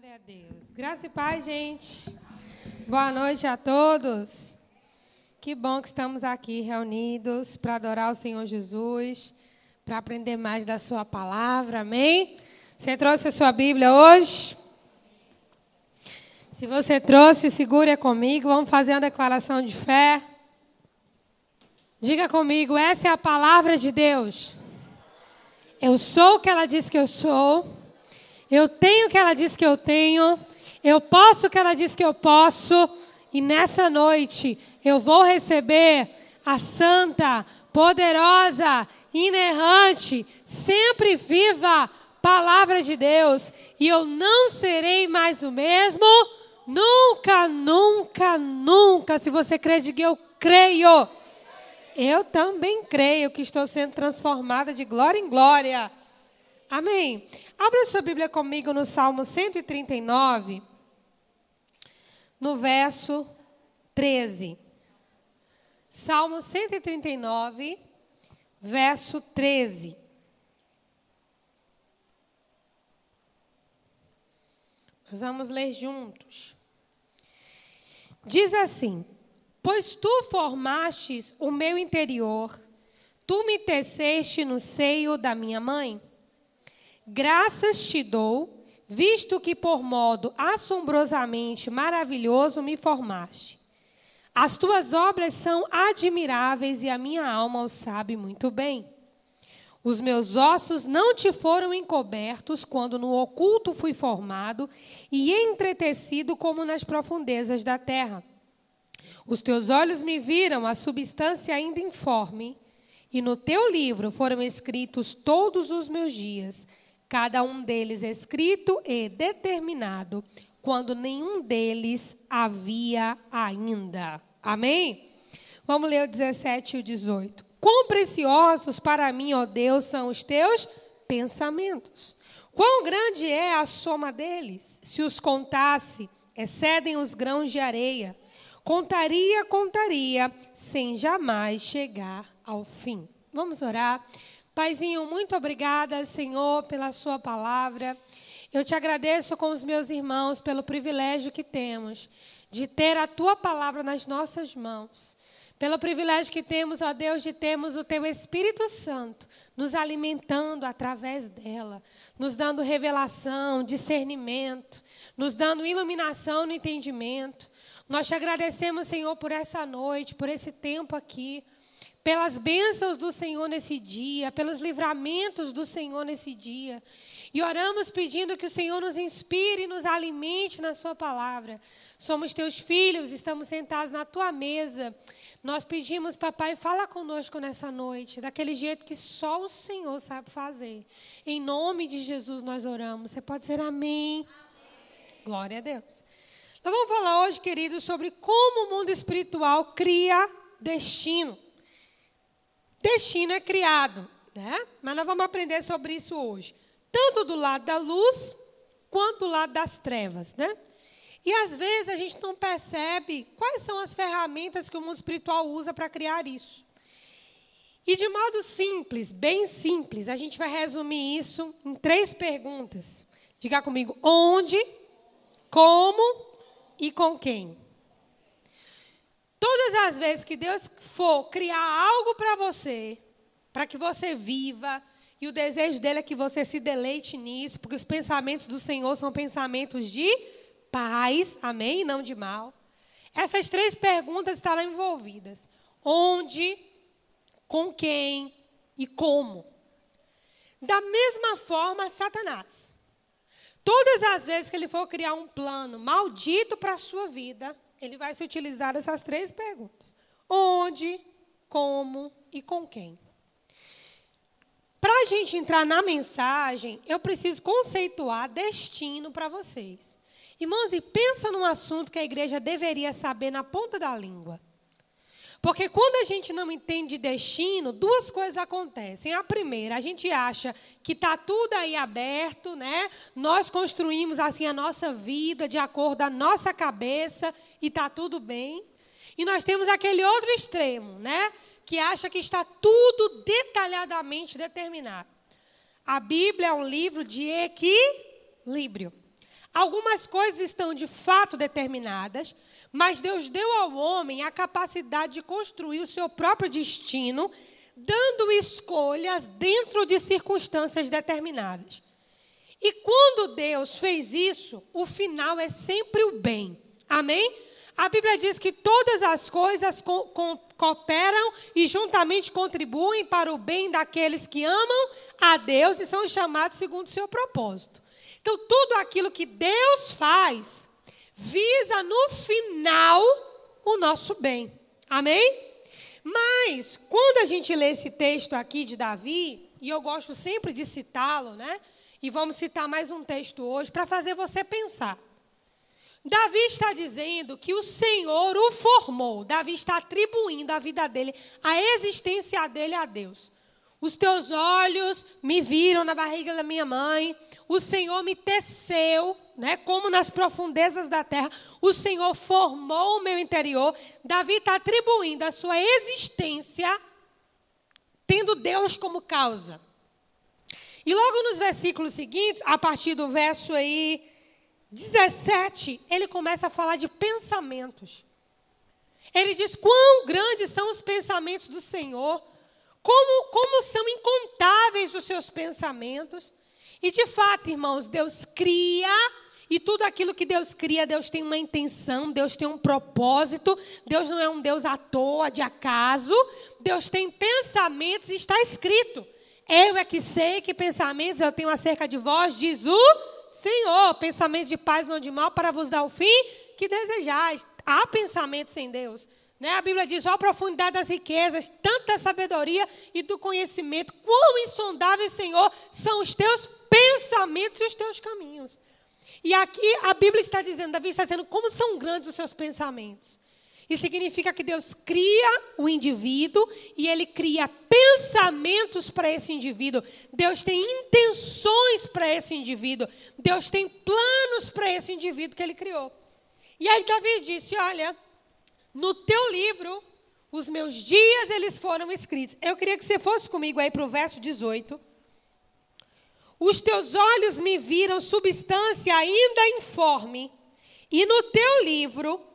Glória a Deus. Graça e paz, gente. Boa noite a todos. Que bom que estamos aqui reunidos para adorar o Senhor Jesus, para aprender mais da Sua palavra, amém? Você trouxe a sua Bíblia hoje? Se você trouxe, segure comigo, vamos fazer uma declaração de fé. Diga comigo, essa é a palavra de Deus. Eu sou o que ela diz que eu sou. Eu tenho o que ela diz que eu tenho. Eu posso o que ela diz que eu posso. E nessa noite eu vou receber a santa, poderosa, inerrante, sempre viva palavra de Deus. E eu não serei mais o mesmo. Nunca, nunca, nunca. Se você crê, diga eu creio. Eu também creio que estou sendo transformada de glória em glória. Amém. Abra sua Bíblia comigo no Salmo 139, no verso 13. Salmo 139, verso 13. Nós vamos ler juntos. Diz assim: Pois tu formastes o meu interior, tu me teceste no seio da minha mãe. Graças te dou, visto que por modo assombrosamente maravilhoso me formaste. As tuas obras são admiráveis e a minha alma o sabe muito bem. Os meus ossos não te foram encobertos quando no oculto fui formado e entretecido como nas profundezas da terra. Os teus olhos me viram a substância ainda informe, e no teu livro foram escritos todos os meus dias cada um deles escrito e determinado, quando nenhum deles havia ainda. Amém? Vamos ler o 17 e o 18. Quão preciosos para mim, ó Deus, são os teus pensamentos. Quão grande é a soma deles? Se os contasse, excedem os grãos de areia. Contaria, contaria, sem jamais chegar ao fim. Vamos orar. Paizinho, muito obrigada, Senhor, pela Sua palavra. Eu te agradeço com os meus irmãos pelo privilégio que temos de ter a Tua palavra nas nossas mãos. Pelo privilégio que temos, ó Deus, de termos o Teu Espírito Santo nos alimentando através dela, nos dando revelação, discernimento, nos dando iluminação no entendimento. Nós te agradecemos, Senhor, por essa noite, por esse tempo aqui pelas bênçãos do Senhor nesse dia, pelos livramentos do Senhor nesse dia. E oramos pedindo que o Senhor nos inspire e nos alimente na Sua palavra. Somos teus filhos, estamos sentados na tua mesa. Nós pedimos, papai, fala conosco nessa noite, daquele jeito que só o Senhor sabe fazer. Em nome de Jesus nós oramos. Você pode dizer amém. amém. Glória a Deus. Nós vamos falar hoje, queridos, sobre como o mundo espiritual cria destino. Destino é criado, né? Mas nós vamos aprender sobre isso hoje, tanto do lado da luz quanto do lado das trevas, né? E às vezes a gente não percebe quais são as ferramentas que o mundo espiritual usa para criar isso. E de modo simples, bem simples, a gente vai resumir isso em três perguntas. Diga comigo: onde, como e com quem? Todas as vezes que Deus for criar algo para você, para que você viva, e o desejo dele é que você se deleite nisso, porque os pensamentos do Senhor são pensamentos de paz, amém? E não de mal. Essas três perguntas estarão envolvidas: onde, com quem e como. Da mesma forma, Satanás. Todas as vezes que ele for criar um plano maldito para a sua vida, ele vai se utilizar dessas três perguntas: onde, como e com quem. Para a gente entrar na mensagem, eu preciso conceituar destino para vocês. Irmãos, e pensa num assunto que a igreja deveria saber na ponta da língua. Porque quando a gente não entende destino, duas coisas acontecem. A primeira, a gente acha que está tudo aí aberto, né? Nós construímos assim a nossa vida de acordo com a nossa cabeça e está tudo bem. E nós temos aquele outro extremo, né? Que acha que está tudo detalhadamente determinado. A Bíblia é um livro de equilíbrio. Algumas coisas estão de fato determinadas, mas Deus deu ao homem a capacidade de construir o seu próprio destino, dando escolhas dentro de circunstâncias determinadas. E quando Deus fez isso, o final é sempre o bem. Amém? A Bíblia diz que todas as coisas co co cooperam e juntamente contribuem para o bem daqueles que amam a Deus e são chamados segundo o seu propósito. Então, tudo aquilo que Deus faz visa no final o nosso bem. Amém? Mas, quando a gente lê esse texto aqui de Davi, e eu gosto sempre de citá-lo, né? E vamos citar mais um texto hoje para fazer você pensar. Davi está dizendo que o Senhor o formou. Davi está atribuindo a vida dele, a existência dele a Deus. Os teus olhos me viram na barriga da minha mãe. O Senhor me teceu, né, como nas profundezas da terra. O Senhor formou o meu interior. Davi está atribuindo a sua existência, tendo Deus como causa. E logo nos versículos seguintes, a partir do verso aí 17, ele começa a falar de pensamentos. Ele diz: quão grandes são os pensamentos do Senhor, como, como são incontáveis os seus pensamentos. E de fato, irmãos, Deus cria, e tudo aquilo que Deus cria, Deus tem uma intenção, Deus tem um propósito, Deus não é um Deus à toa, de acaso, Deus tem pensamentos, está escrito. Eu é que sei que pensamentos eu tenho acerca de vós, diz o Senhor, pensamento de paz, não de mal, para vos dar o fim que desejais. Há pensamento sem Deus. Né? A Bíblia diz: ó, a profundidade das riquezas, tanta sabedoria e do conhecimento, quão insondáveis, Senhor, são os teus pensamentos e os teus caminhos. E aqui a Bíblia está dizendo, Davi está dizendo, como são grandes os seus pensamentos. Isso significa que Deus cria o indivíduo e ele cria pensamentos para esse indivíduo. Deus tem intenções para esse indivíduo. Deus tem planos para esse indivíduo que ele criou. E aí Davi disse: Olha, no teu livro, os meus dias eles foram escritos. Eu queria que você fosse comigo aí para o verso 18. Os teus olhos me viram substância ainda informe, e no teu livro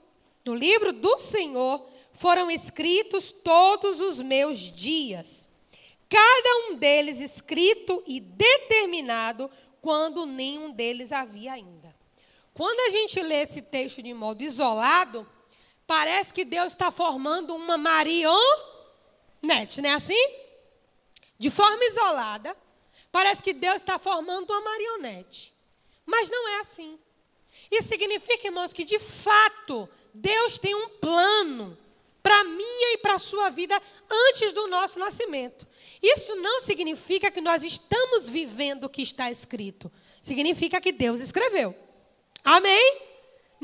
no livro do Senhor foram escritos todos os meus dias, cada um deles escrito e determinado quando nenhum deles havia ainda. Quando a gente lê esse texto de modo isolado, parece que Deus está formando uma marionete, não é assim? De forma isolada, parece que Deus está formando uma marionete. Mas não é assim. Isso significa, irmãos, que de fato Deus tem um plano para minha e para a sua vida antes do nosso nascimento. Isso não significa que nós estamos vivendo o que está escrito. Significa que Deus escreveu. Amém?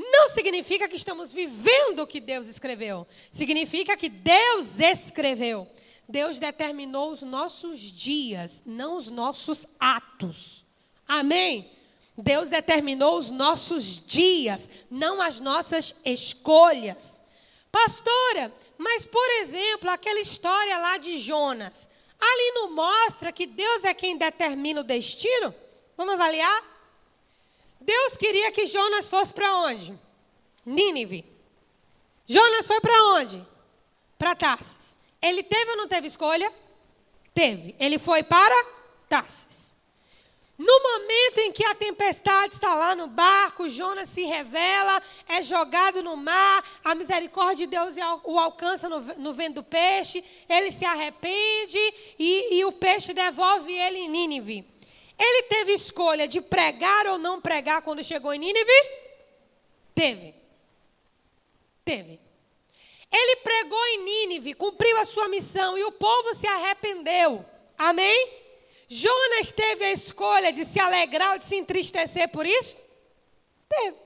Não significa que estamos vivendo o que Deus escreveu. Significa que Deus escreveu. Deus determinou os nossos dias, não os nossos atos. Amém? Deus determinou os nossos dias, não as nossas escolhas. Pastora, mas por exemplo, aquela história lá de Jonas, ali não mostra que Deus é quem determina o destino? Vamos avaliar? Deus queria que Jonas fosse para onde? Nínive. Jonas foi para onde? Para Tarsis. Ele teve ou não teve escolha? Teve. Ele foi para Tarsis. No momento em que a tempestade está lá no barco, Jonas se revela, é jogado no mar, a misericórdia de Deus o alcança no, no vento do peixe, ele se arrepende e, e o peixe devolve ele em Nínive. Ele teve escolha de pregar ou não pregar quando chegou em Nínive? Teve. Teve. Ele pregou em Nínive, cumpriu a sua missão e o povo se arrependeu. Amém? Jonas teve a escolha de se alegrar ou de se entristecer por isso? Teve.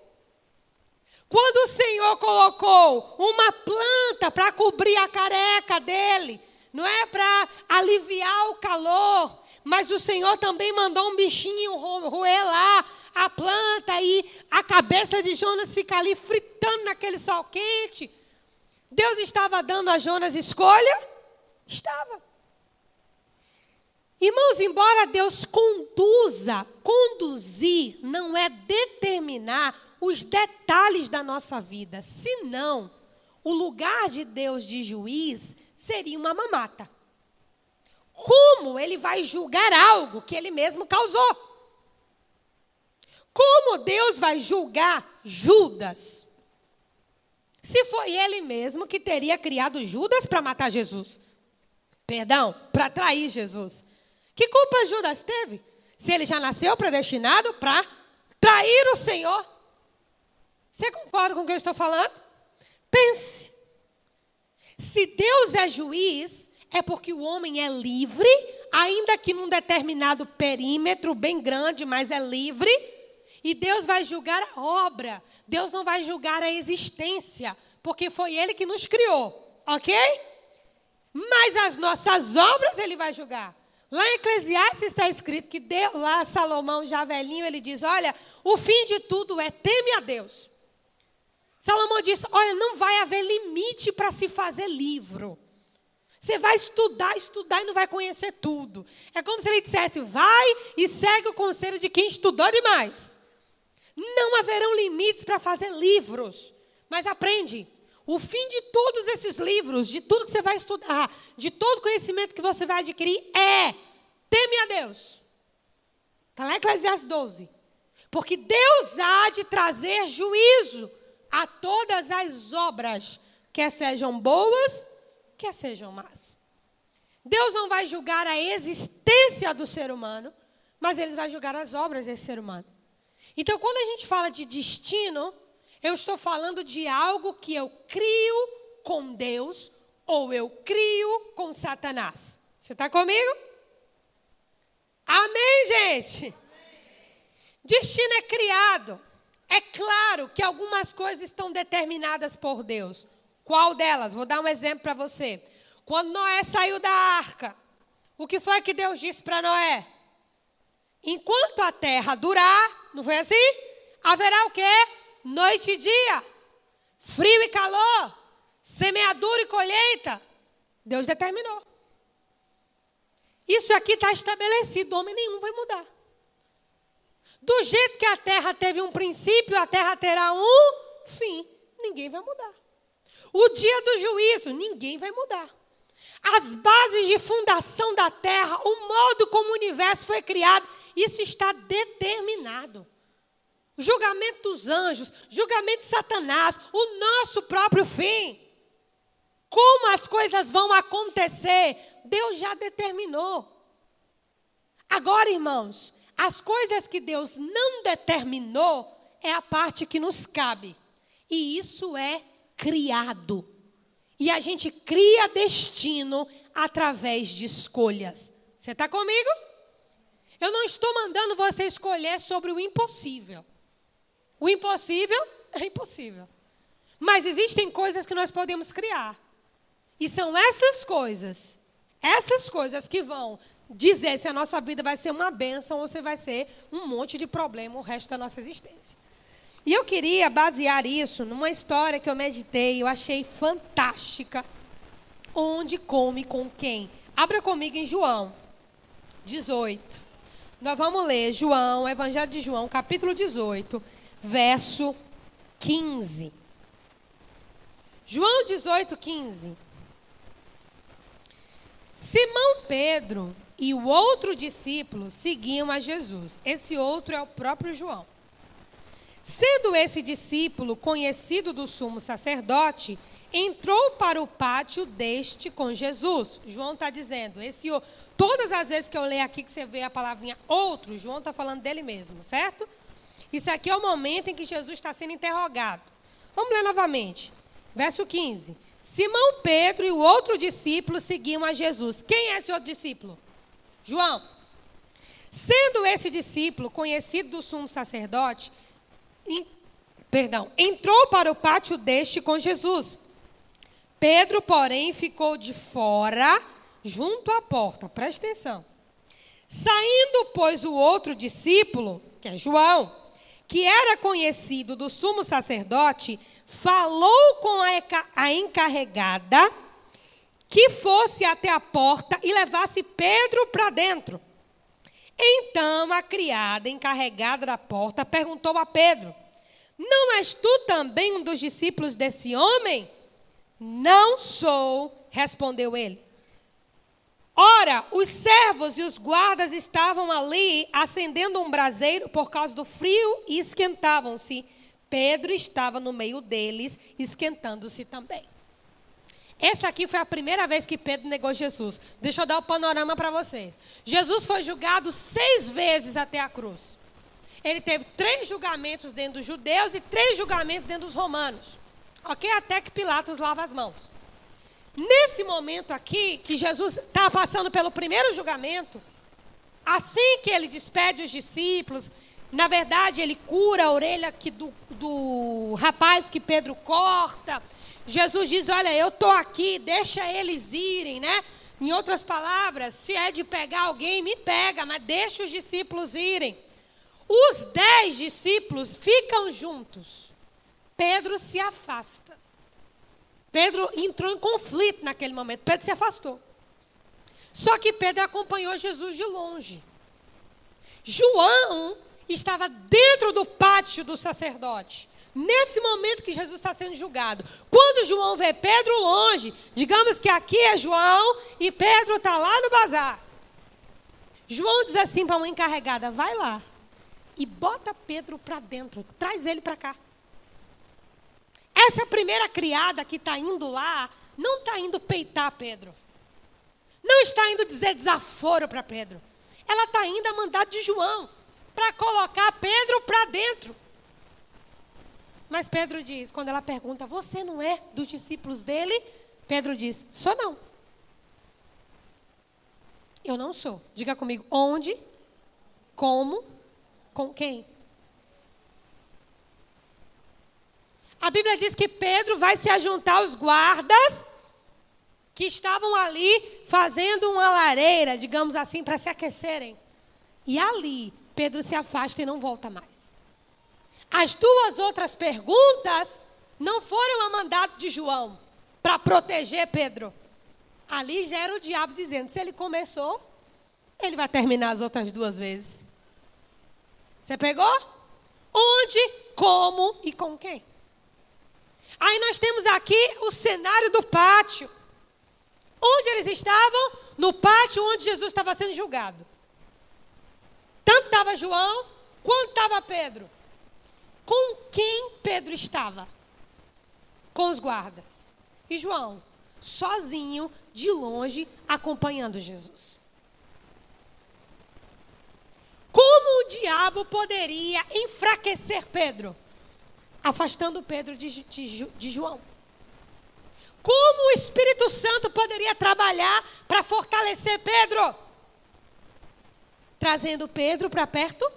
Quando o Senhor colocou uma planta para cobrir a careca dele, não é para aliviar o calor, mas o Senhor também mandou um bichinho roer lá a planta e a cabeça de Jonas fica ali fritando naquele sol quente. Deus estava dando a Jonas escolha? Estava. Irmãos, embora Deus conduza, conduzir não é determinar os detalhes da nossa vida, senão o lugar de Deus de juiz seria uma mamata. Como ele vai julgar algo que ele mesmo causou? Como Deus vai julgar Judas? Se foi ele mesmo que teria criado Judas para matar Jesus. Perdão, para trair Jesus. Que culpa Judas teve? Se ele já nasceu predestinado para trair o Senhor. Você concorda com o que eu estou falando? Pense. Se Deus é juiz, é porque o homem é livre, ainda que num determinado perímetro bem grande, mas é livre e Deus vai julgar a obra. Deus não vai julgar a existência, porque foi Ele que nos criou, ok? Mas as nossas obras Ele vai julgar. Lá em Eclesiastes está escrito que Deus, lá Salomão, já velhinho, ele diz: Olha, o fim de tudo é teme a Deus. Salomão disse: Olha, não vai haver limite para se fazer livro. Você vai estudar, estudar e não vai conhecer tudo. É como se ele dissesse: Vai e segue o conselho de quem estudou demais. Não haverão limites para fazer livros. Mas aprende. O fim de todos esses livros, de tudo que você vai estudar, de todo conhecimento que você vai adquirir, é teme a Deus. Está lá em Eclesiastes 12. Porque Deus há de trazer juízo a todas as obras, quer sejam boas, quer sejam más. Deus não vai julgar a existência do ser humano, mas ele vai julgar as obras desse ser humano. Então, quando a gente fala de destino, eu estou falando de algo que eu crio com Deus ou eu crio com Satanás. Você está comigo? Amém, gente? Destino é criado. É claro que algumas coisas estão determinadas por Deus. Qual delas? Vou dar um exemplo para você. Quando Noé saiu da arca, o que foi que Deus disse para Noé? Enquanto a terra durar, não foi assim? Haverá o quê? Noite e dia, frio e calor, semeadura e colheita. Deus determinou. Isso aqui está estabelecido, homem nenhum vai mudar. Do jeito que a terra teve um princípio, a terra terá um fim. Ninguém vai mudar. O dia do juízo, ninguém vai mudar. As bases de fundação da terra, o modo como o universo foi criado, isso está determinado. O julgamento dos anjos, julgamento de Satanás, o nosso próprio fim. Como as coisas vão acontecer, Deus já determinou. Agora, irmãos, as coisas que Deus não determinou é a parte que nos cabe. E isso é criado. E a gente cria destino através de escolhas. Você está comigo? Eu não estou mandando você escolher sobre o impossível. O impossível é impossível. Mas existem coisas que nós podemos criar. E são essas coisas, essas coisas que vão dizer se a nossa vida vai ser uma bênção ou se vai ser um monte de problema o resto da nossa existência. E eu queria basear isso numa história que eu meditei, eu achei fantástica. Onde come com quem? Abra comigo em João 18. Nós vamos ler João, Evangelho de João, capítulo 18, verso 15. João 18, 15. Simão Pedro e o outro discípulo seguiam a Jesus. Esse outro é o próprio João. Sendo esse discípulo conhecido do sumo sacerdote, entrou para o pátio deste com Jesus. João está dizendo, esse todas as vezes que eu leio aqui que você vê a palavrinha outro, João está falando dele mesmo, certo? Isso aqui é o momento em que Jesus está sendo interrogado. Vamos ler novamente. Verso 15. Simão Pedro e o outro discípulo seguiam a Jesus. Quem é esse outro discípulo? João. Sendo esse discípulo conhecido do sumo sacerdote, em, perdão, entrou para o pátio deste com Jesus. Pedro, porém, ficou de fora, junto à porta. Preste atenção. Saindo, pois, o outro discípulo, que é João, que era conhecido do sumo sacerdote, falou com a encarregada que fosse até a porta e levasse Pedro para dentro. Então a criada encarregada da porta perguntou a Pedro: Não és tu também um dos discípulos desse homem? Não sou, respondeu ele. Ora, os servos e os guardas estavam ali acendendo um braseiro por causa do frio e esquentavam-se. Pedro estava no meio deles, esquentando-se também. Essa aqui foi a primeira vez que Pedro negou Jesus. Deixa eu dar o panorama para vocês. Jesus foi julgado seis vezes até a cruz. Ele teve três julgamentos dentro dos judeus e três julgamentos dentro dos romanos. Ok? Até que Pilatos lava as mãos. Nesse momento aqui, que Jesus está passando pelo primeiro julgamento, assim que ele despede os discípulos, na verdade ele cura a orelha que do, do rapaz que Pedro corta. Jesus diz: Olha, eu estou aqui, deixa eles irem, né? Em outras palavras, se é de pegar alguém, me pega, mas deixa os discípulos irem. Os dez discípulos ficam juntos. Pedro se afasta. Pedro entrou em conflito naquele momento. Pedro se afastou. Só que Pedro acompanhou Jesus de longe. João estava dentro do pátio do sacerdote. Nesse momento que Jesus está sendo julgado. Quando João vê Pedro longe, digamos que aqui é João e Pedro está lá no bazar. João diz assim para uma encarregada: vai lá e bota Pedro para dentro, traz ele para cá. Essa primeira criada que está indo lá, não está indo peitar Pedro. Não está indo dizer desaforo para Pedro. Ela está indo a mandado de João para colocar Pedro para dentro. Mas Pedro diz, quando ela pergunta, você não é dos discípulos dele? Pedro diz, sou não. Eu não sou. Diga comigo, onde, como, com quem? A Bíblia diz que Pedro vai se ajuntar aos guardas que estavam ali fazendo uma lareira, digamos assim, para se aquecerem. E ali, Pedro se afasta e não volta mais. As duas outras perguntas não foram a mandato de João para proteger Pedro. Ali já era o diabo dizendo: se ele começou, ele vai terminar as outras duas vezes. Você pegou? Onde, como e com quem? Aí nós temos aqui o cenário do pátio. Onde eles estavam? No pátio onde Jesus estava sendo julgado. Tanto estava João, quanto estava Pedro. Com quem Pedro estava? Com os guardas. E João, sozinho, de longe, acompanhando Jesus. Como o diabo poderia enfraquecer Pedro? afastando Pedro de, de, de João. Como o Espírito Santo poderia trabalhar para fortalecer Pedro? Trazendo Pedro para perto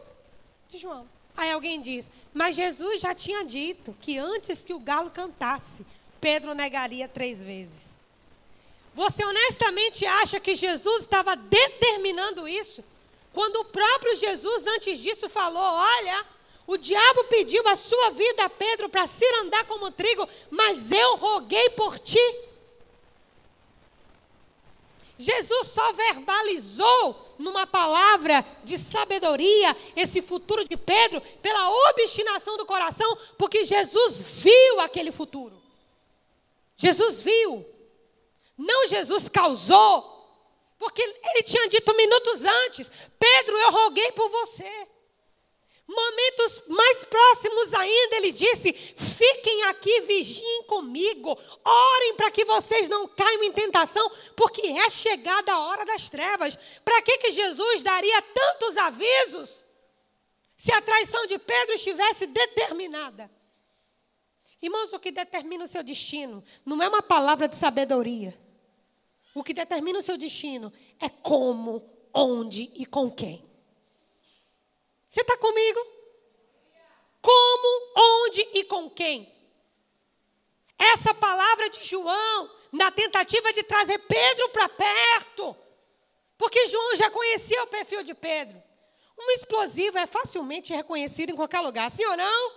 de João. Aí alguém diz: Mas Jesus já tinha dito que antes que o galo cantasse, Pedro negaria três vezes. Você honestamente acha que Jesus estava determinando isso? Quando o próprio Jesus, antes disso, falou: Olha, o diabo pediu a sua vida a Pedro para se andar como trigo, mas eu roguei por ti. Jesus só verbalizou numa palavra de sabedoria esse futuro de Pedro pela obstinação do coração, porque Jesus viu aquele futuro. Jesus viu. Não Jesus causou. Porque ele tinha dito minutos antes: Pedro, eu roguei por você. Momentos mais próximos ainda, ele disse: Fiquem aqui, vigiem comigo, orem para que vocês não caiam em tentação, porque é chegada a hora das trevas. Para que, que Jesus daria tantos avisos se a traição de Pedro estivesse determinada? Irmãos, o que determina o seu destino não é uma palavra de sabedoria. O que determina o seu destino é como, onde e com quem. Você está comigo? Como, onde e com quem? Essa palavra de João, na tentativa de trazer Pedro para perto, porque João já conhecia o perfil de Pedro. Um explosivo é facilmente reconhecido em qualquer lugar, sim ou não?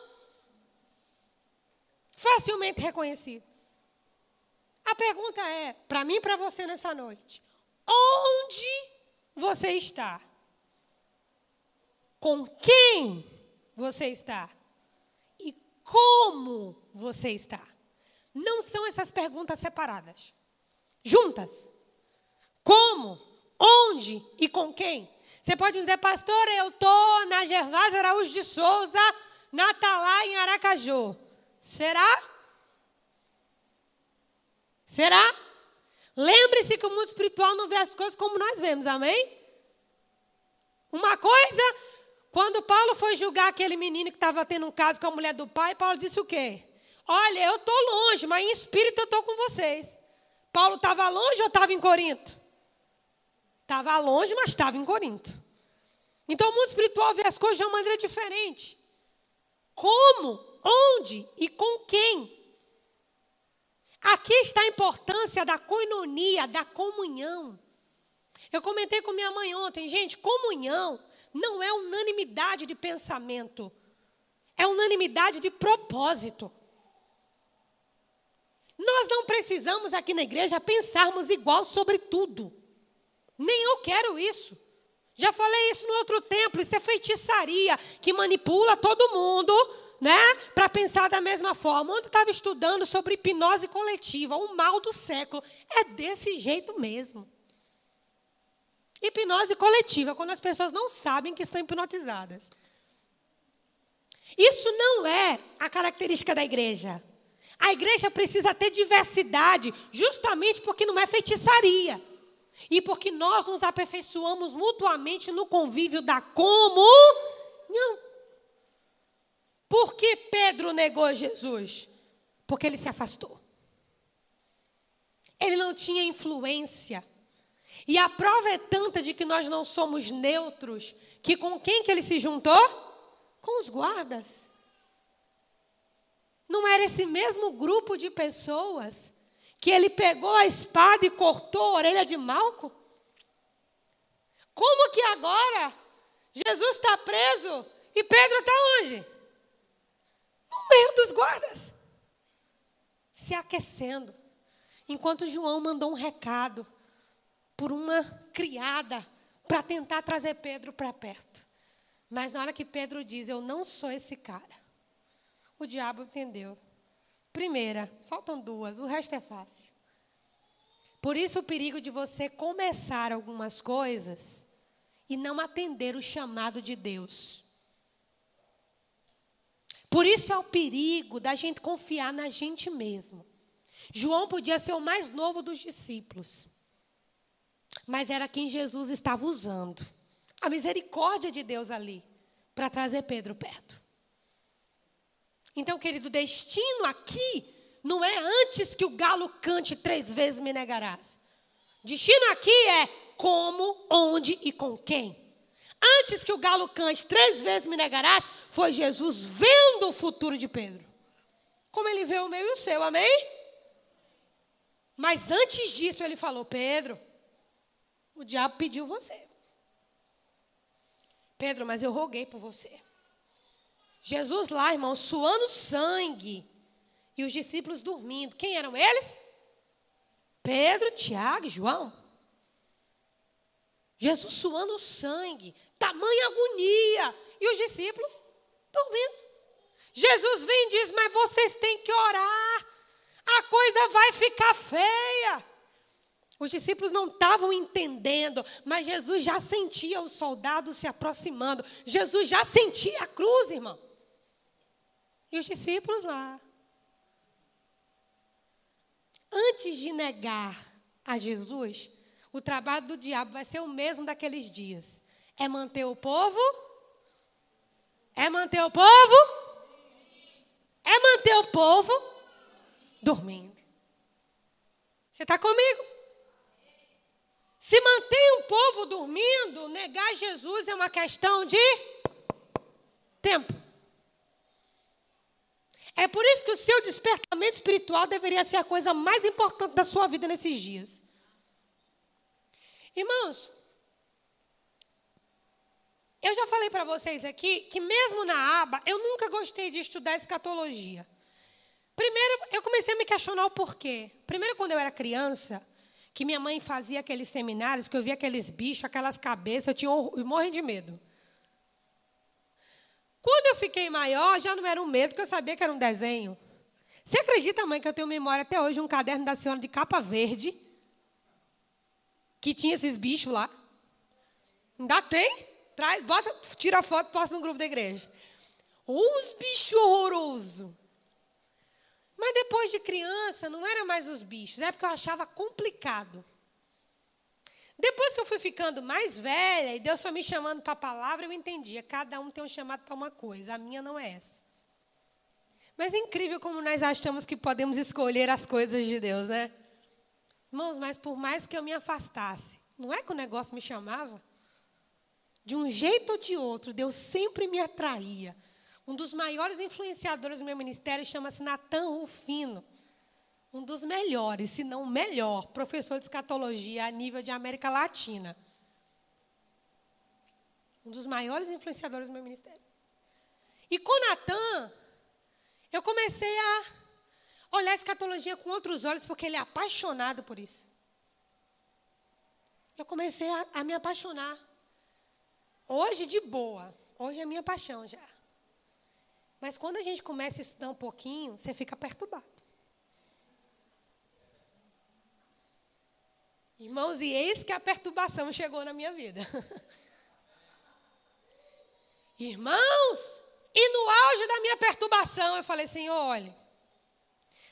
Facilmente reconhecido. A pergunta é, para mim e para você nessa noite: onde você está? Com quem você está? E como você está? Não são essas perguntas separadas. Juntas. Como? Onde e com quem? Você pode dizer, pastor, eu estou na Gervásio Araújo de Souza, Natalá, em Aracaju. Será? Será? Lembre-se que o mundo espiritual não vê as coisas como nós vemos, amém? Uma coisa, quando Paulo foi julgar aquele menino que estava tendo um caso com a mulher do pai, Paulo disse o quê? Olha, eu estou longe, mas em espírito eu estou com vocês. Paulo estava longe ou estava em Corinto? Estava longe, mas estava em Corinto. Então o mundo espiritual vê as coisas de uma maneira diferente. Como, onde e com quem? Aqui está a importância da coinonia, da comunhão. Eu comentei com minha mãe ontem, gente, comunhão não é unanimidade de pensamento, é unanimidade de propósito. Nós não precisamos aqui na igreja pensarmos igual sobre tudo. Nem eu quero isso. Já falei isso no outro templo, isso é feitiçaria que manipula todo mundo, né? Para pensar da mesma forma. Ontem eu estava estudando sobre hipnose coletiva, o mal do século. É desse jeito mesmo. Hipnose coletiva, quando as pessoas não sabem que estão hipnotizadas. Isso não é a característica da igreja. A igreja precisa ter diversidade, justamente porque não é feitiçaria. E porque nós nos aperfeiçoamos mutuamente no convívio da comunhão. Por que Pedro negou Jesus? Porque ele se afastou. Ele não tinha influência. E a prova é tanta de que nós não somos neutros, que com quem que ele se juntou? Com os guardas. Não era esse mesmo grupo de pessoas que ele pegou a espada e cortou a orelha de Malco? Como que agora Jesus está preso e Pedro está onde? No meio dos guardas, se aquecendo. Enquanto João mandou um recado por uma criada para tentar trazer Pedro para perto. Mas na hora que Pedro diz: Eu não sou esse cara, o diabo entendeu. Primeira, faltam duas, o resto é fácil. Por isso o perigo de você começar algumas coisas e não atender o chamado de Deus. Por isso é o perigo da gente confiar na gente mesmo. João podia ser o mais novo dos discípulos, mas era quem Jesus estava usando. A misericórdia de Deus ali para trazer Pedro perto. Então, querido, destino aqui não é antes que o galo cante três vezes me negarás. Destino aqui é como, onde e com quem. Antes que o galo cante três vezes me negarás, foi Jesus vendo o futuro de Pedro. Como ele vê o meu e o seu, amém? Mas antes disso ele falou: Pedro, o diabo pediu você. Pedro, mas eu roguei por você. Jesus lá, irmão, suando sangue. E os discípulos dormindo. Quem eram eles? Pedro, Tiago e João. Jesus suando sangue, tamanha agonia. E os discípulos dormindo. Jesus vem e diz: Mas vocês têm que orar, a coisa vai ficar feia. Os discípulos não estavam entendendo, mas Jesus já sentia os soldados se aproximando. Jesus já sentia a cruz, irmão. E os discípulos lá. Antes de negar a Jesus, o trabalho do diabo vai ser o mesmo daqueles dias. É manter o povo? É manter o povo? É manter o povo dormindo. Você está comigo? Se mantém o povo dormindo, negar Jesus é uma questão de tempo. É por isso que o seu despertamento espiritual deveria ser a coisa mais importante da sua vida nesses dias. Irmãos, eu já falei para vocês aqui que, mesmo na aba, eu nunca gostei de estudar escatologia. Primeiro, eu comecei a me questionar o porquê. Primeiro, quando eu era criança, que minha mãe fazia aqueles seminários, que eu via aqueles bichos, aquelas cabeças, eu tinha eu morri de medo. Quando eu fiquei maior, já não era um medo, porque eu sabia que era um desenho. Você acredita, mãe, que eu tenho memória até hoje, um caderno da senhora de capa verde, que tinha esses bichos lá? Ainda tem? Traz, bota, tira a foto, posta no grupo da igreja. Os bichos horrorosos. Mas depois de criança, não era mais os bichos, é porque eu achava complicado. Depois que eu fui ficando mais velha e Deus foi me chamando para a palavra, eu entendia. Cada um tem um chamado para uma coisa, a minha não é essa. Mas é incrível como nós achamos que podemos escolher as coisas de Deus, né? Irmãos, mas por mais que eu me afastasse, não é que o negócio me chamava? De um jeito ou de outro, Deus sempre me atraía. Um dos maiores influenciadores do meu ministério chama-se Natan Rufino. Um dos melhores, se não o melhor, professor de escatologia a nível de América Latina. Um dos maiores influenciadores do meu ministério. E com Natan, eu comecei a olhar a escatologia com outros olhos, porque ele é apaixonado por isso. Eu comecei a, a me apaixonar. Hoje, de boa. Hoje é minha paixão já. Mas quando a gente começa a estudar um pouquinho, você fica perturbado. Irmãos, e eis que a perturbação chegou na minha vida. Irmãos, e no auge da minha perturbação, eu falei, Senhor, olha,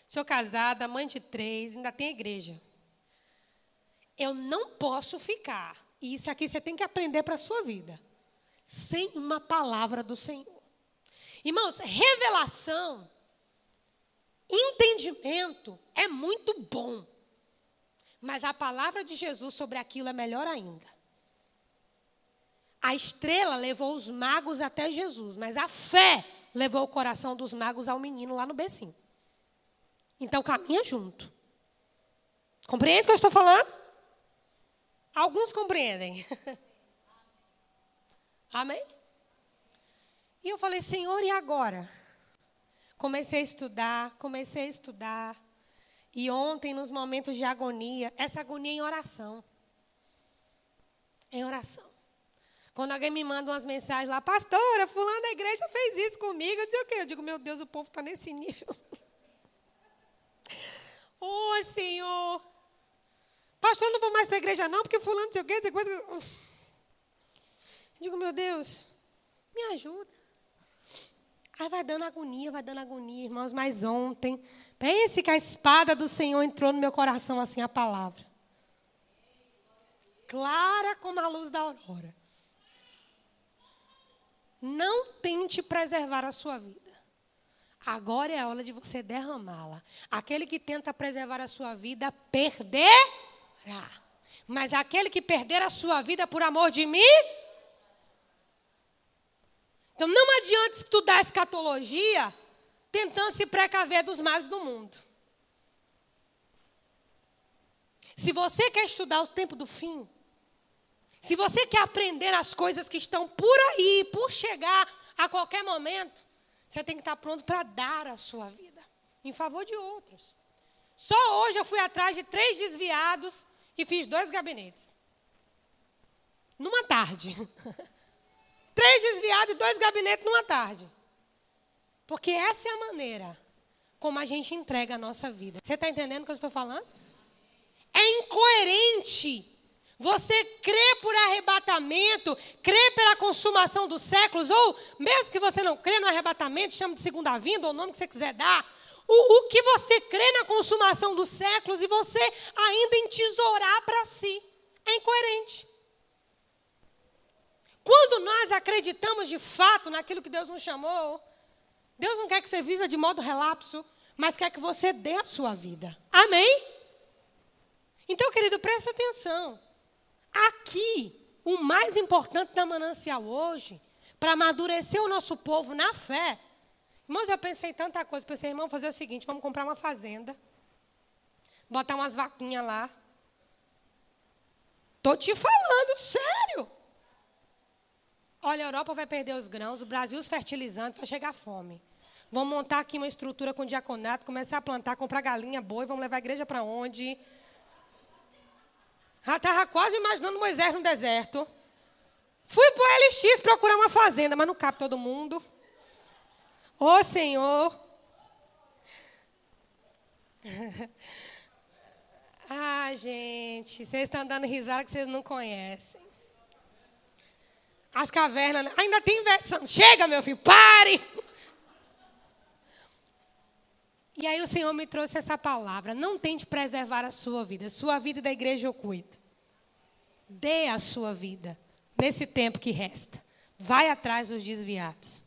sou casada, mãe de três, ainda tem igreja. Eu não posso ficar, e isso aqui você tem que aprender para a sua vida, sem uma palavra do Senhor. Irmãos, revelação, entendimento é muito bom. Mas a palavra de Jesus sobre aquilo é melhor ainda. A estrela levou os magos até Jesus, mas a fé levou o coração dos magos ao menino lá no becinho. Então caminha junto. Compreende o que eu estou falando? Alguns compreendem. Amém? E eu falei, Senhor, e agora? Comecei a estudar, comecei a estudar. E ontem, nos momentos de agonia, essa agonia em oração. Em oração. Quando alguém me manda umas mensagens lá, pastora, fulano da igreja fez isso comigo, eu digo o quê? Eu digo, meu Deus, o povo está nesse nível. Ô, oh, Senhor. Pastor, não vou mais para a igreja não, porque fulano não sei o quê. Eu digo, meu Deus, me ajuda. Aí vai dando agonia, vai dando agonia, irmãos. Mas ontem, pense que a espada do Senhor entrou no meu coração assim, a palavra. Clara como a luz da aurora. Não tente preservar a sua vida. Agora é a hora de você derramá-la. Aquele que tenta preservar a sua vida, perderá. Mas aquele que perder a sua vida por amor de mim, então não adianta estudar escatologia tentando se precaver dos males do mundo. Se você quer estudar o tempo do fim, se você quer aprender as coisas que estão por aí, por chegar a qualquer momento, você tem que estar pronto para dar a sua vida em favor de outros. Só hoje eu fui atrás de três desviados e fiz dois gabinetes. Numa tarde. Três desviados e dois gabinetes numa tarde. Porque essa é a maneira como a gente entrega a nossa vida. Você está entendendo o que eu estou falando? É incoerente. Você crê por arrebatamento, crê pela consumação dos séculos, ou mesmo que você não crê no arrebatamento, chame de segunda vinda, ou o nome que você quiser dar. O, o que você crê na consumação dos séculos e você ainda entesourar para si. É incoerente. Quando nós acreditamos de fato naquilo que Deus nos chamou, Deus não quer que você viva de modo relapso, mas quer que você dê a sua vida. Amém? Então, querido, preste atenção. Aqui, o mais importante da manancial hoje, para amadurecer o nosso povo na fé. Irmãos, eu pensei em tanta coisa. Pensei, irmão, fazer o seguinte: vamos comprar uma fazenda, botar umas vaquinhas lá. Estou te falando, sério. Olha, a Europa vai perder os grãos, o Brasil os fertilizantes, vai chegar fome. Vamos montar aqui uma estrutura com diaconato, começar a plantar, comprar galinha, boi, vamos levar a igreja para onde? Já estava quase imaginando Moisés no deserto. Fui para o LX procurar uma fazenda, mas não cabe todo mundo. Ô oh, Senhor. ah, gente, vocês estão dando risada que vocês não conhecem. As cavernas. Ainda tem versão. Chega, meu filho, pare! E aí o Senhor me trouxe essa palavra. Não tente preservar a sua vida. Sua vida da igreja eu cuido. Dê a sua vida nesse tempo que resta. Vai atrás dos desviados.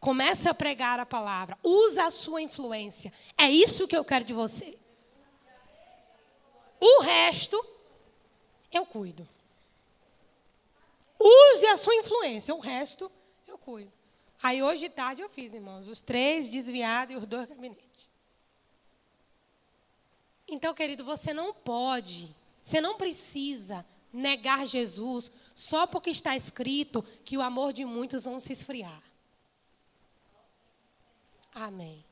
Comece a pregar a palavra. Usa a sua influência. É isso que eu quero de você. O resto, eu cuido. Use a sua influência. O resto, eu cuido. Aí hoje de tarde eu fiz, irmãos, os três desviados e os dois gabinetes. Então, querido, você não pode, você não precisa negar Jesus só porque está escrito que o amor de muitos vão se esfriar. Amém.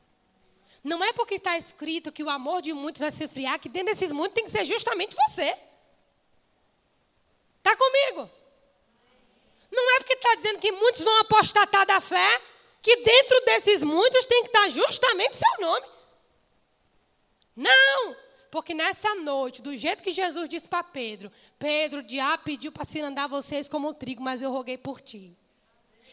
Não é porque está escrito que o amor de muitos vai se esfriar que dentro desses muitos tem que ser justamente você. Está comigo? Não é porque está dizendo que muitos vão apostatar da fé, que dentro desses muitos tem que estar justamente seu nome. Não! Porque nessa noite, do jeito que Jesus disse para Pedro, Pedro, o diabo pediu para se andar vocês como o trigo, mas eu roguei por ti.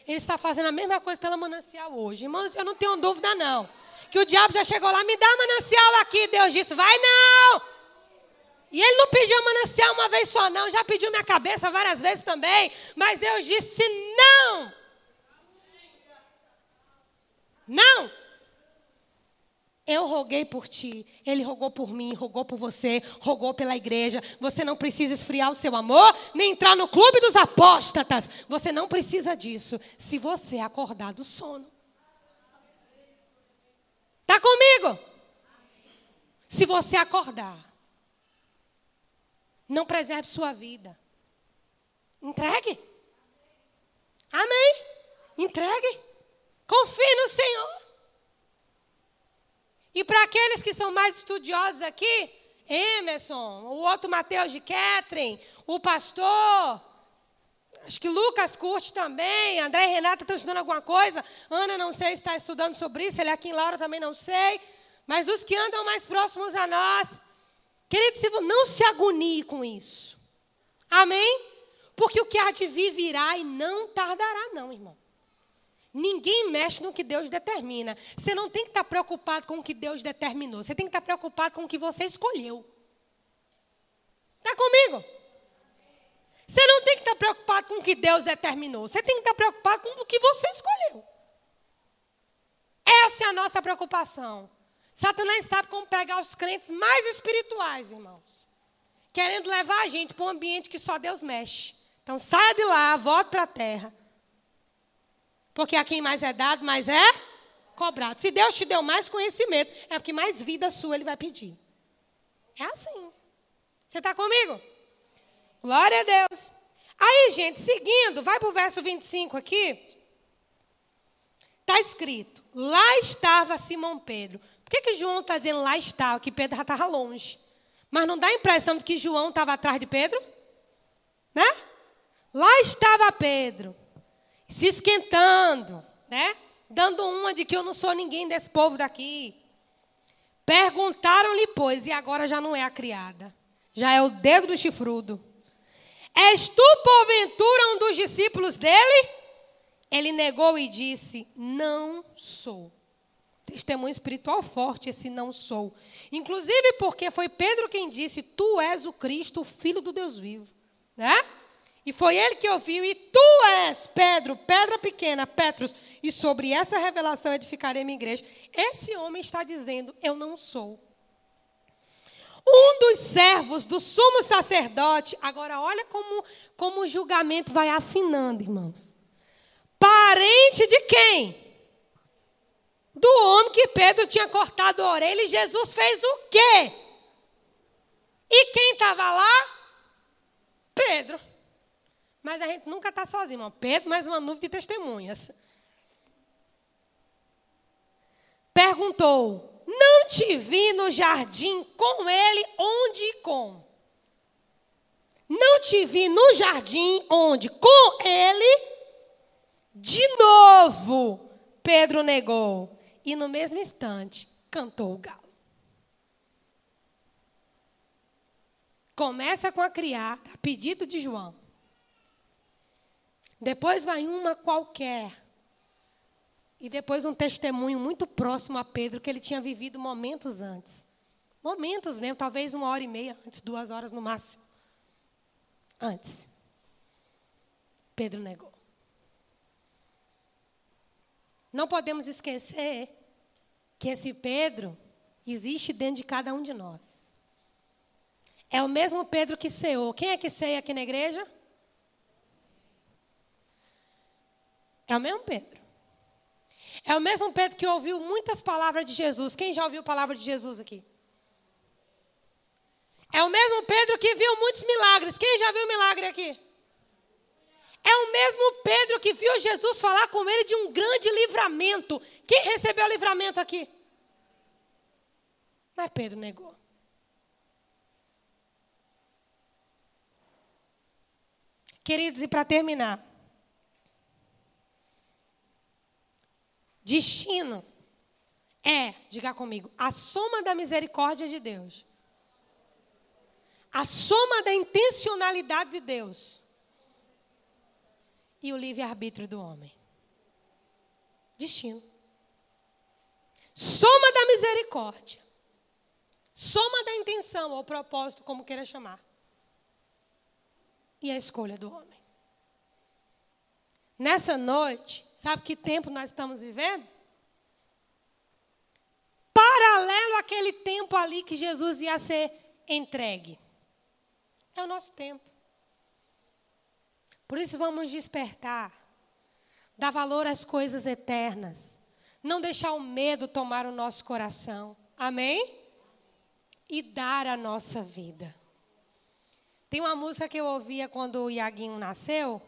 Ele está fazendo a mesma coisa pela manancial hoje. Irmãos, eu não tenho dúvida, não. Que o diabo já chegou lá, me dá manancial aqui. Deus disse, vai não! E ele não pediu manancial uma vez só, não. Já pediu minha cabeça várias vezes também. Mas Deus disse: não. Não. Eu roguei por ti, ele rogou por mim, rogou por você, rogou pela igreja. Você não precisa esfriar o seu amor, nem entrar no clube dos apóstatas. Você não precisa disso se você acordar do sono. Está comigo? Se você acordar. Não preserve sua vida. Entregue. Amém? Entregue. Confie no Senhor. E para aqueles que são mais estudiosos aqui, Emerson, o outro Mateus de Ketrin, o pastor, acho que Lucas curte também, André e Renata estão estudando alguma coisa, Ana não sei se está estudando sobre isso, ele aqui em Laura também não sei, mas os que andam mais próximos a nós, Querido, não se agonie com isso. Amém? Porque o que há de vir virá e não tardará, não, irmão. Ninguém mexe no que Deus determina. Você não tem que estar preocupado com o que Deus determinou. Você tem que estar preocupado com o que você escolheu. Está comigo? Você não tem que estar preocupado com o que Deus determinou. Você tem que estar preocupado com o que você escolheu. Essa é a nossa preocupação. Satanás sabe como pegar os crentes mais espirituais, irmãos. Querendo levar a gente para um ambiente que só Deus mexe. Então saia de lá, volte para a terra. Porque a quem mais é dado, mais é cobrado. Se Deus te deu mais conhecimento, é porque mais vida sua Ele vai pedir. É assim. Você está comigo? Glória a Deus. Aí, gente, seguindo, vai para o verso 25 aqui. Está escrito: Lá estava Simão Pedro. Por que, que João está dizendo lá está, que Pedro já estava longe? Mas não dá a impressão de que João estava atrás de Pedro? Né? Lá estava Pedro, se esquentando, né? Dando uma de que eu não sou ninguém desse povo daqui. Perguntaram-lhe, pois, e agora já não é a criada, já é o dedo do chifrudo. És tu, porventura, um dos discípulos dele? Ele negou e disse: Não sou testemunho espiritual forte esse não sou. Inclusive porque foi Pedro quem disse: Tu és o Cristo, o Filho do Deus vivo. Né? E foi ele que ouviu: E tu és Pedro, pedra pequena, Petros, e sobre essa revelação edificarei minha igreja. Esse homem está dizendo: Eu não sou. Um dos servos do sumo sacerdote, agora olha como, como o julgamento vai afinando, irmãos. Parente de quem? do homem que Pedro tinha cortado a orelha e Jesus fez o quê? E quem estava lá? Pedro. Mas a gente nunca está sozinho, irmão. Pedro, mais uma nuvem de testemunhas. perguntou: Não te vi no jardim com ele, onde e com? Não te vi no jardim, onde? Com ele. De novo, Pedro negou. E no mesmo instante, cantou o galo. Começa com a criada, a pedido de João. Depois vai uma qualquer. E depois um testemunho muito próximo a Pedro, que ele tinha vivido momentos antes. Momentos mesmo, talvez uma hora e meia antes, duas horas no máximo. Antes. Pedro negou. Não podemos esquecer que esse Pedro existe dentro de cada um de nós. É o mesmo Pedro que ceou. Quem é que ceia aqui na igreja? É o mesmo Pedro. É o mesmo Pedro que ouviu muitas palavras de Jesus. Quem já ouviu a palavra de Jesus aqui? É o mesmo Pedro que viu muitos milagres. Quem já viu milagre aqui? É o mesmo Pedro que viu Jesus falar com ele de um grande livramento. Quem recebeu o livramento aqui? Mas Pedro negou. Queridos, e para terminar, destino é, diga comigo, a soma da misericórdia de Deus, a soma da intencionalidade de Deus e o livre-arbítrio do homem. Destino. Soma da misericórdia, soma da intenção ou propósito, como queira chamar e a escolha do homem. Nessa noite, sabe que tempo nós estamos vivendo? Paralelo àquele tempo ali que Jesus ia ser entregue. É o nosso tempo. Por isso vamos despertar, dar valor às coisas eternas, não deixar o medo tomar o nosso coração. Amém? E dar a nossa vida. Tem uma música que eu ouvia quando o Iaguinho nasceu.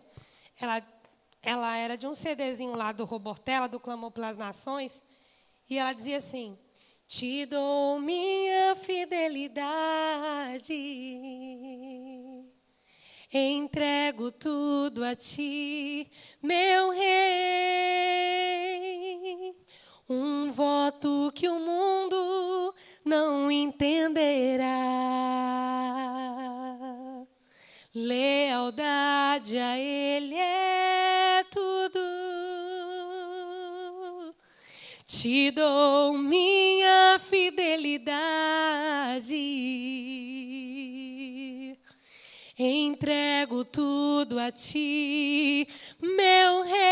Ela, ela era de um CDzinho lá do Robortella, do Clamor pelas Nações. E ela dizia assim: Te dou minha fidelidade, entrego tudo a ti, meu rei. Um voto que o mundo não entenderá Lealdade a Ele é tudo. Te dou minha fidelidade. Tudo a ti, meu rei.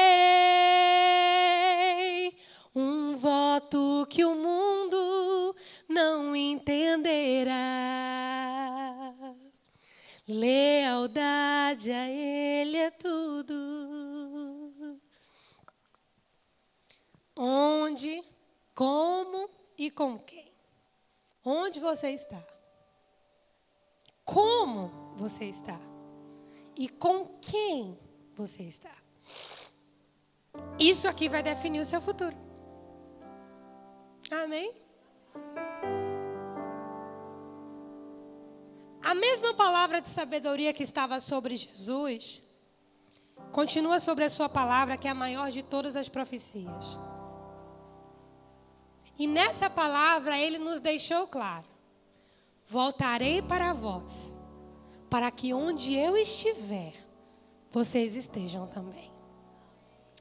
Um voto que o mundo não entenderá. Lealdade a Ele é tudo. Onde, como e com quem? Onde você está? Como você está? E com quem você está? Isso aqui vai definir o seu futuro. Amém? A mesma palavra de sabedoria que estava sobre Jesus continua sobre a sua palavra, que é a maior de todas as profecias. E nessa palavra ele nos deixou claro: voltarei para vós, para que onde eu estiver, vocês estejam também.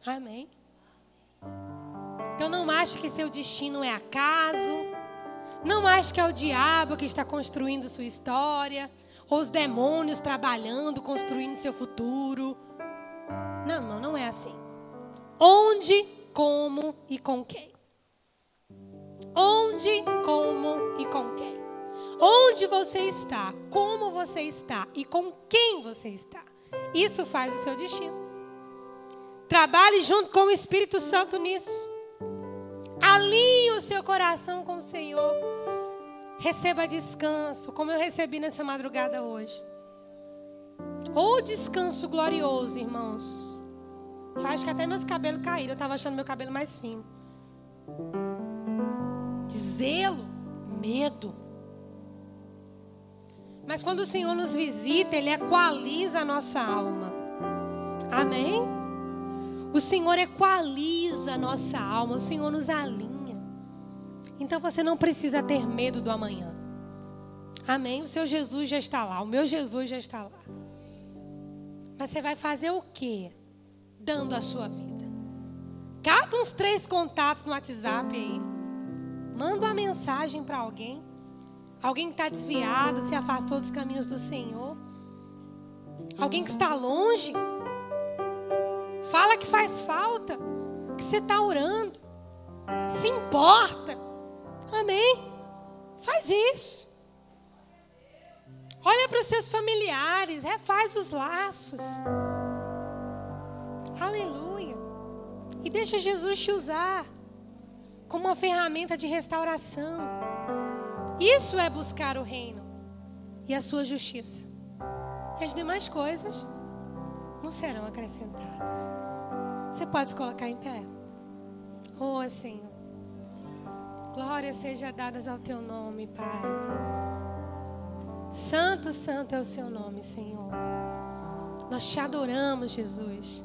Amém. Então não ache que seu destino é acaso. Não ache que é o diabo que está construindo sua história, ou os demônios trabalhando, construindo seu futuro. Não, não, não é assim. Onde, como e com quem? Onde, como e com quem? Onde você está, como você está e com quem você está. Isso faz o seu destino. Trabalhe junto com o Espírito Santo nisso. Alinhe o seu coração com o Senhor. Receba descanso, como eu recebi nessa madrugada hoje. Ou descanso glorioso, irmãos. Eu acho que até meus cabelos caíram. Eu estava achando meu cabelo mais fino. zelo, medo. Mas quando o Senhor nos visita, Ele equaliza a nossa alma. Amém? O Senhor equaliza a nossa alma, o Senhor nos alinha. Então você não precisa ter medo do amanhã. Amém? O seu Jesus já está lá, o meu Jesus já está lá. Mas você vai fazer o quê? Dando a sua vida. Cata uns três contatos no WhatsApp aí. Manda uma mensagem para alguém. Alguém que está desviado, se afastou dos caminhos do Senhor. Alguém que está longe. Fala que faz falta. Que você está orando. Se importa. Amém? Faz isso. Olha para os seus familiares. Refaz os laços. Aleluia. E deixa Jesus te usar como uma ferramenta de restauração. Isso é buscar o reino e a sua justiça. E as demais coisas não serão acrescentadas. Você pode se colocar em pé. Oh, Senhor. Glória seja dadas ao teu nome, Pai. Santo, santo é o seu nome, Senhor. Nós te adoramos, Jesus.